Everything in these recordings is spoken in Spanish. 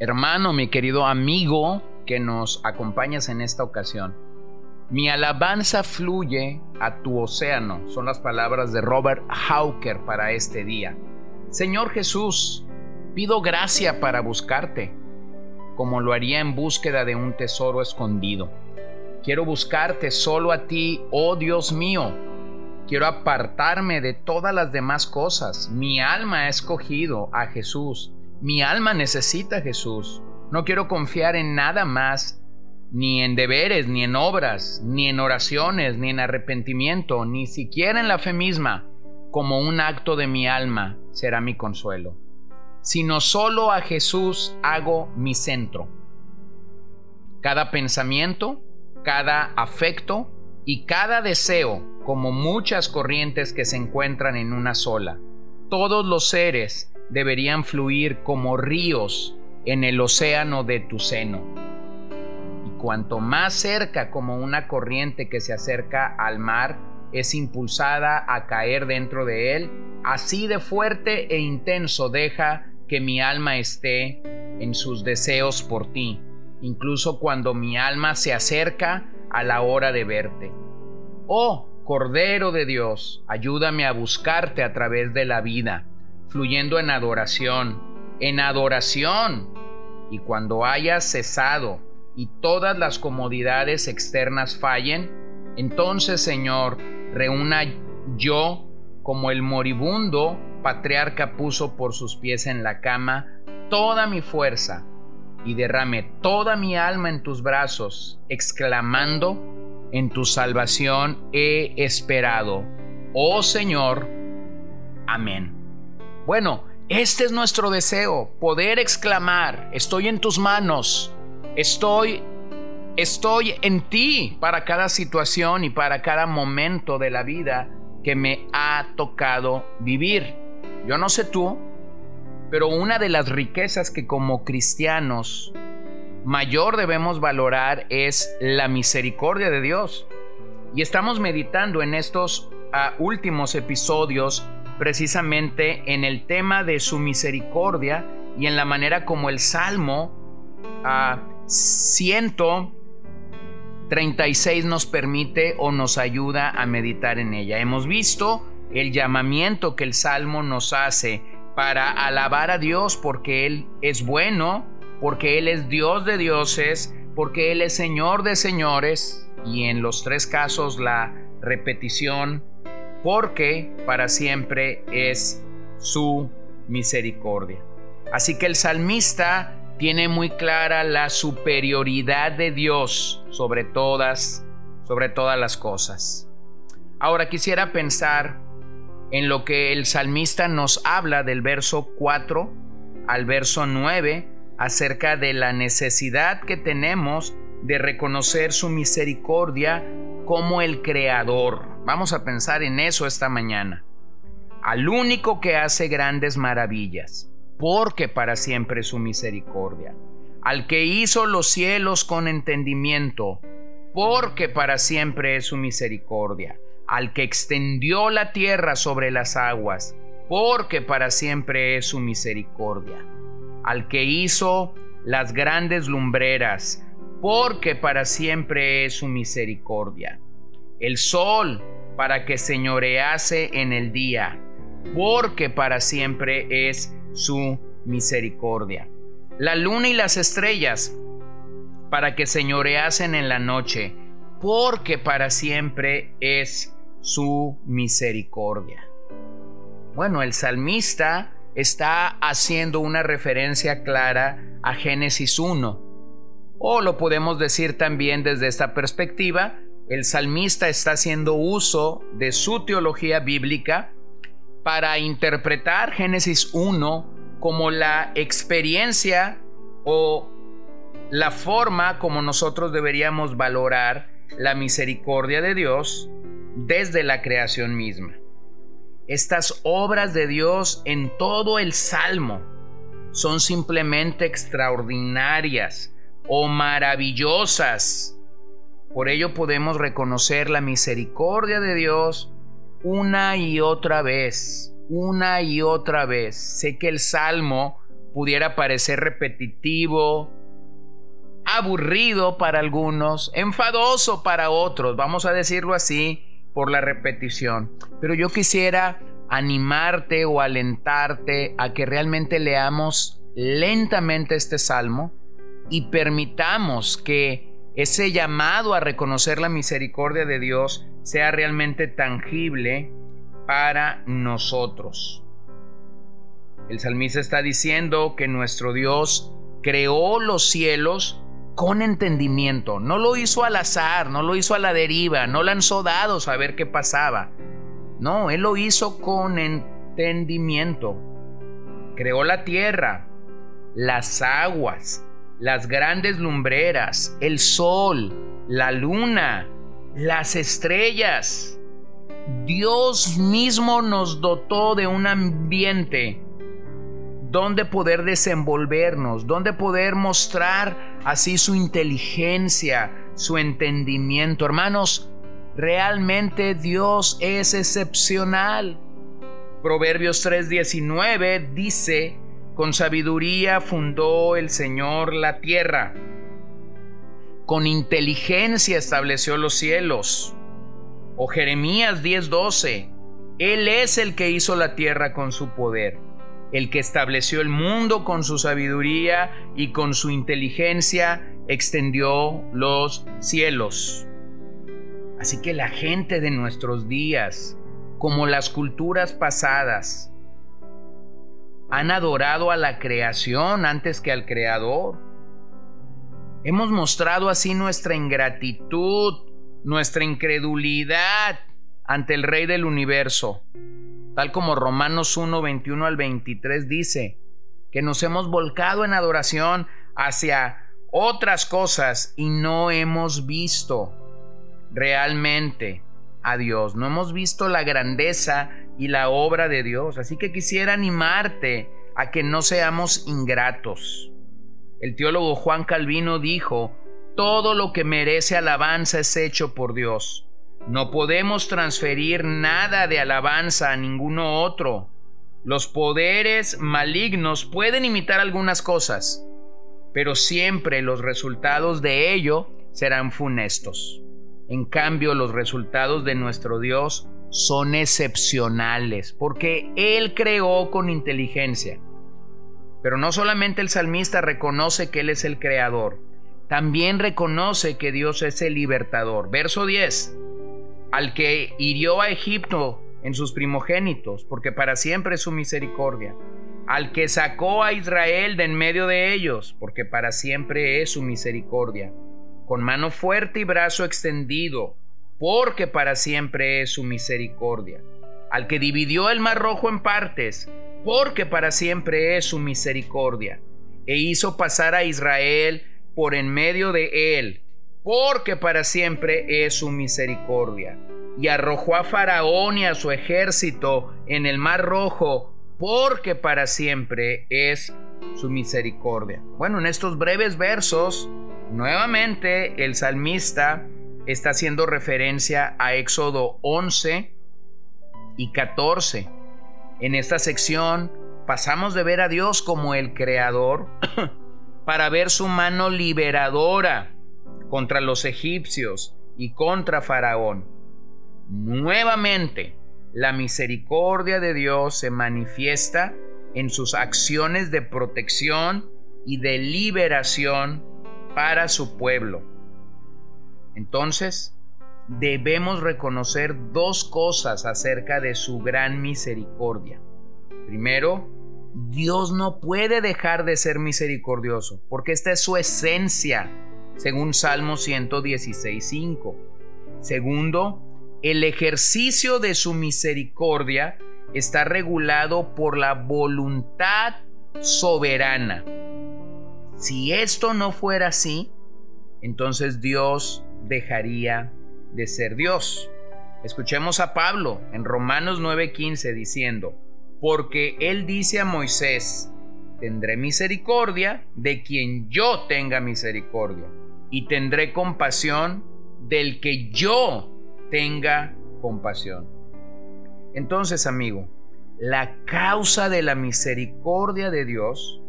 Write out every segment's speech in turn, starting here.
hermano, mi querido amigo que nos acompañas en esta ocasión. Mi alabanza fluye a tu océano, son las palabras de Robert Hawker para este día. Señor Jesús, pido gracia para buscarte, como lo haría en búsqueda de un tesoro escondido. Quiero buscarte solo a ti, oh Dios mío. Quiero apartarme de todas las demás cosas. Mi alma ha escogido a Jesús mi alma necesita a Jesús. No quiero confiar en nada más, ni en deberes, ni en obras, ni en oraciones, ni en arrepentimiento, ni siquiera en la fe misma, como un acto de mi alma será mi consuelo, sino solo a Jesús hago mi centro. Cada pensamiento, cada afecto y cada deseo, como muchas corrientes que se encuentran en una sola. Todos los seres deberían fluir como ríos en el océano de tu seno. Y cuanto más cerca como una corriente que se acerca al mar es impulsada a caer dentro de él, así de fuerte e intenso deja que mi alma esté en sus deseos por ti, incluso cuando mi alma se acerca a la hora de verte. Oh, Cordero de Dios, ayúdame a buscarte a través de la vida fluyendo en adoración, en adoración. Y cuando hayas cesado y todas las comodidades externas fallen, entonces Señor, reúna yo como el moribundo patriarca puso por sus pies en la cama toda mi fuerza y derrame toda mi alma en tus brazos, exclamando, en tu salvación he esperado. Oh Señor, amén. Bueno, este es nuestro deseo, poder exclamar, estoy en tus manos, estoy estoy en ti para cada situación y para cada momento de la vida que me ha tocado vivir. Yo no sé tú, pero una de las riquezas que como cristianos mayor debemos valorar es la misericordia de Dios. Y estamos meditando en estos ah, últimos episodios precisamente en el tema de su misericordia y en la manera como el Salmo a 136 nos permite o nos ayuda a meditar en ella. Hemos visto el llamamiento que el Salmo nos hace para alabar a Dios porque Él es bueno, porque Él es Dios de dioses, porque Él es Señor de señores y en los tres casos la repetición porque para siempre es su misericordia. Así que el salmista tiene muy clara la superioridad de Dios sobre todas, sobre todas las cosas. Ahora quisiera pensar en lo que el salmista nos habla del verso 4 al verso 9 acerca de la necesidad que tenemos de reconocer su misericordia como el creador. Vamos a pensar en eso esta mañana. Al único que hace grandes maravillas, porque para siempre es su misericordia. Al que hizo los cielos con entendimiento, porque para siempre es su misericordia. Al que extendió la tierra sobre las aguas, porque para siempre es su misericordia. Al que hizo las grandes lumbreras, porque para siempre es su misericordia. El sol para que señorease en el día, porque para siempre es su misericordia. La luna y las estrellas para que señoreasen en la noche, porque para siempre es su misericordia. Bueno, el salmista está haciendo una referencia clara a Génesis 1 o lo podemos decir también desde esta perspectiva, el salmista está haciendo uso de su teología bíblica para interpretar Génesis 1 como la experiencia o la forma como nosotros deberíamos valorar la misericordia de Dios desde la creación misma. Estas obras de Dios en todo el Salmo son simplemente extraordinarias o maravillosas. Por ello podemos reconocer la misericordia de Dios una y otra vez, una y otra vez. Sé que el Salmo pudiera parecer repetitivo, aburrido para algunos, enfadoso para otros, vamos a decirlo así, por la repetición. Pero yo quisiera animarte o alentarte a que realmente leamos lentamente este salmo y permitamos que ese llamado a reconocer la misericordia de Dios sea realmente tangible para nosotros. El salmista está diciendo que nuestro Dios creó los cielos con entendimiento. No lo hizo al azar, no lo hizo a la deriva, no lanzó dados a ver qué pasaba. No, Él lo hizo con entendimiento. Creó la tierra, las aguas, las grandes lumbreras, el sol, la luna, las estrellas. Dios mismo nos dotó de un ambiente donde poder desenvolvernos, donde poder mostrar así su inteligencia, su entendimiento. Hermanos, realmente Dios es excepcional. Proverbios 3:19 dice, con sabiduría fundó el Señor la tierra, con inteligencia estableció los cielos. O Jeremías 10:12, Él es el que hizo la tierra con su poder el que estableció el mundo con su sabiduría y con su inteligencia extendió los cielos. Así que la gente de nuestros días, como las culturas pasadas, han adorado a la creación antes que al Creador. Hemos mostrado así nuestra ingratitud, nuestra incredulidad ante el Rey del universo. Tal como Romanos 1, 21 al 23 dice, que nos hemos volcado en adoración hacia otras cosas y no hemos visto realmente a Dios, no hemos visto la grandeza y la obra de Dios. Así que quisiera animarte a que no seamos ingratos. El teólogo Juan Calvino dijo, todo lo que merece alabanza es hecho por Dios no podemos transferir nada de alabanza a ninguno otro. Los poderes malignos pueden imitar algunas cosas, pero siempre los resultados de ello serán funestos. En cambio, los resultados de nuestro Dios son excepcionales, porque Él creó con inteligencia. Pero no solamente el salmista reconoce que Él es el creador, también reconoce que Dios es el libertador. Verso 10 al que hirió a Egipto en sus primogénitos, porque para siempre es su misericordia, al que sacó a Israel de en medio de ellos, porque para siempre es su misericordia, con mano fuerte y brazo extendido, porque para siempre es su misericordia, al que dividió el mar rojo en partes, porque para siempre es su misericordia, e hizo pasar a Israel por en medio de él, porque para siempre es su misericordia. Y arrojó a Faraón y a su ejército en el mar rojo, porque para siempre es su misericordia. Bueno, en estos breves versos, nuevamente el salmista está haciendo referencia a Éxodo 11 y 14. En esta sección pasamos de ver a Dios como el creador para ver su mano liberadora contra los egipcios y contra Faraón. Nuevamente, la misericordia de Dios se manifiesta en sus acciones de protección y de liberación para su pueblo. Entonces, debemos reconocer dos cosas acerca de su gran misericordia. Primero, Dios no puede dejar de ser misericordioso, porque esta es su esencia según Salmo 116.5. Segundo, el ejercicio de su misericordia está regulado por la voluntad soberana. Si esto no fuera así, entonces Dios dejaría de ser Dios. Escuchemos a Pablo en Romanos 9:15 diciendo, porque él dice a Moisés, tendré misericordia de quien yo tenga misericordia, y tendré compasión del que yo tenga compasión. Entonces, amigo, la causa de la misericordia de Dios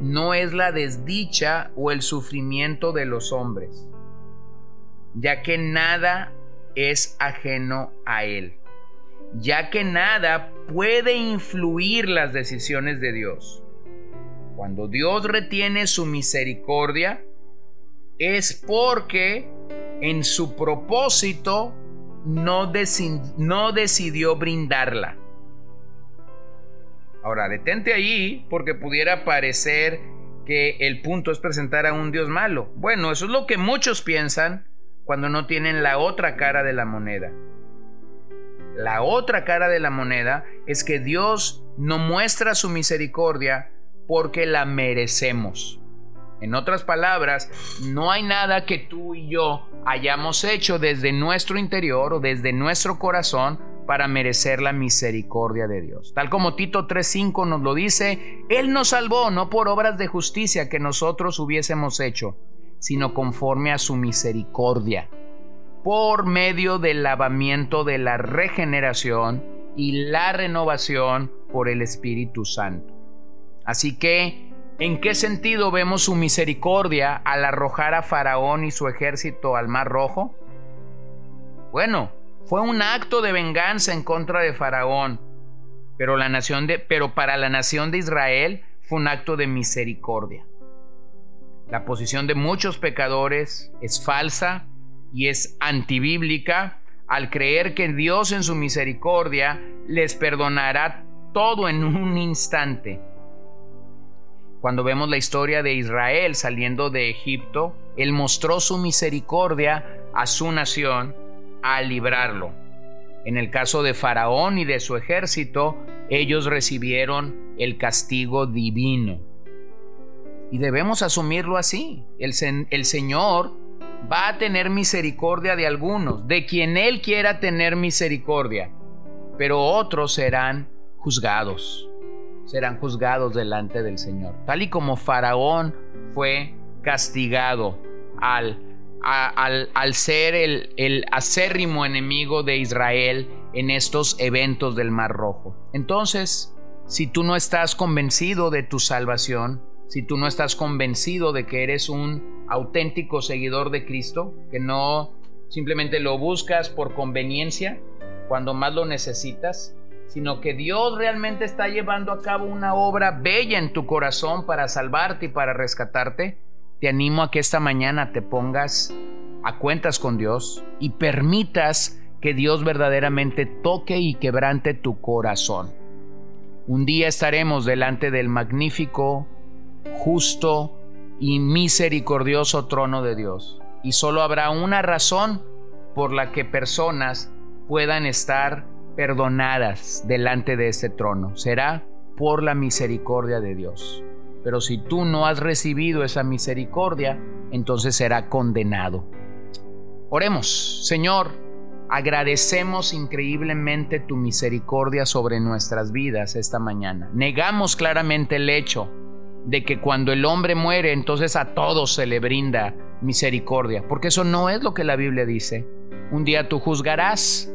no es la desdicha o el sufrimiento de los hombres, ya que nada es ajeno a Él, ya que nada puede influir las decisiones de Dios. Cuando Dios retiene su misericordia, es porque en su propósito no, decidió brindarla. Ahora, detente ahí porque pudiera parecer que el punto es presentar a un Dios malo. Bueno, eso es lo que muchos piensan cuando no tienen la otra cara de la moneda. La otra cara de la moneda es que Dios no muestra su misericordia porque la merecemos. En otras palabras, no hay nada que tú y yo hayamos hecho desde nuestro interior o desde nuestro corazón para merecer la misericordia de Dios. Tal como Tito 3.5 nos lo dice, Él nos salvó no por obras de justicia que nosotros hubiésemos hecho, sino conforme a su misericordia, por medio del lavamiento de la regeneración y la renovación por el Espíritu Santo. Así que, ¿en qué sentido vemos su misericordia al arrojar a Faraón y su ejército al Mar Rojo? Bueno, fue un acto de venganza en contra de Faraón, pero, para la nación de Israel fue un acto de misericordia. La posición de muchos pecadores es falsa y es antibíblica al creer que Dios en su misericordia les perdonará todo en un instante. Cuando vemos la historia de Israel saliendo de Egipto, Él mostró su misericordia a su nación a librarlo. En el caso de Faraón y de su ejército, ellos recibieron el castigo divino. Y debemos asumirlo así. El, el, Señor va a tener misericordia de algunos, de quien Él quiera tener misericordia, pero otros serán juzgados, serán juzgados delante del Señor, tal y como Faraón fue castigado al al, ser el, el acérrimo enemigo de Israel en estos eventos del Mar Rojo. Entonces, si tú no estás convencido de tu salvación, si tú no estás convencido de que eres un auténtico seguidor de Cristo, que no simplemente lo buscas por conveniencia cuando más lo necesitas, sino que Dios realmente está llevando a cabo una obra bella en tu corazón para salvarte y para rescatarte, te animo a que esta mañana te pongas a cuentas con Dios y permitas que Dios verdaderamente toque y quebrante tu corazón. Un día estaremos delante del magnífico, justo y misericordioso trono de Dios. Y solo habrá una razón por la que personas puedan estar perdonadas delante de este trono. Será por la misericordia de Dios. Pero si tú no has recibido esa misericordia, entonces será condenado. Oremos, Señor, agradecemos increíblemente tu misericordia sobre nuestras vidas esta mañana. Negamos claramente el hecho de que cuando el hombre muere, entonces a todos se le brinda misericordia, porque eso no es lo que la Biblia dice. Un día tú juzgarás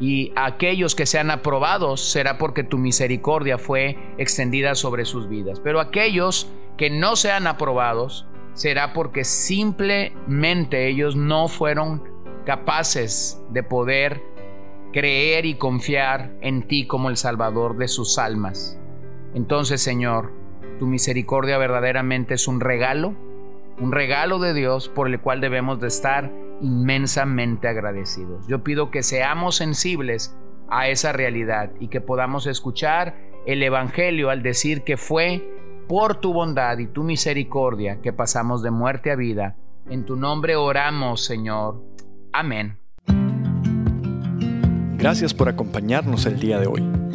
y aquellos que sean aprobados será porque tu misericordia fue extendida sobre sus vidas. Pero aquellos que no sean aprobados será porque simplemente ellos no fueron capaces de poder creer y confiar en ti como el Salvador de sus almas. Entonces, Señor, tu misericordia verdaderamente es un regalo, un regalo de Dios por el cual debemos de estar inmensamente agradecidos. Yo pido que seamos sensibles a esa realidad y que podamos escuchar el Evangelio al decir que fue por tu bondad y tu misericordia que pasamos de muerte a vida. En tu nombre oramos, Señor. Amén. Gracias por acompañarnos el día de hoy.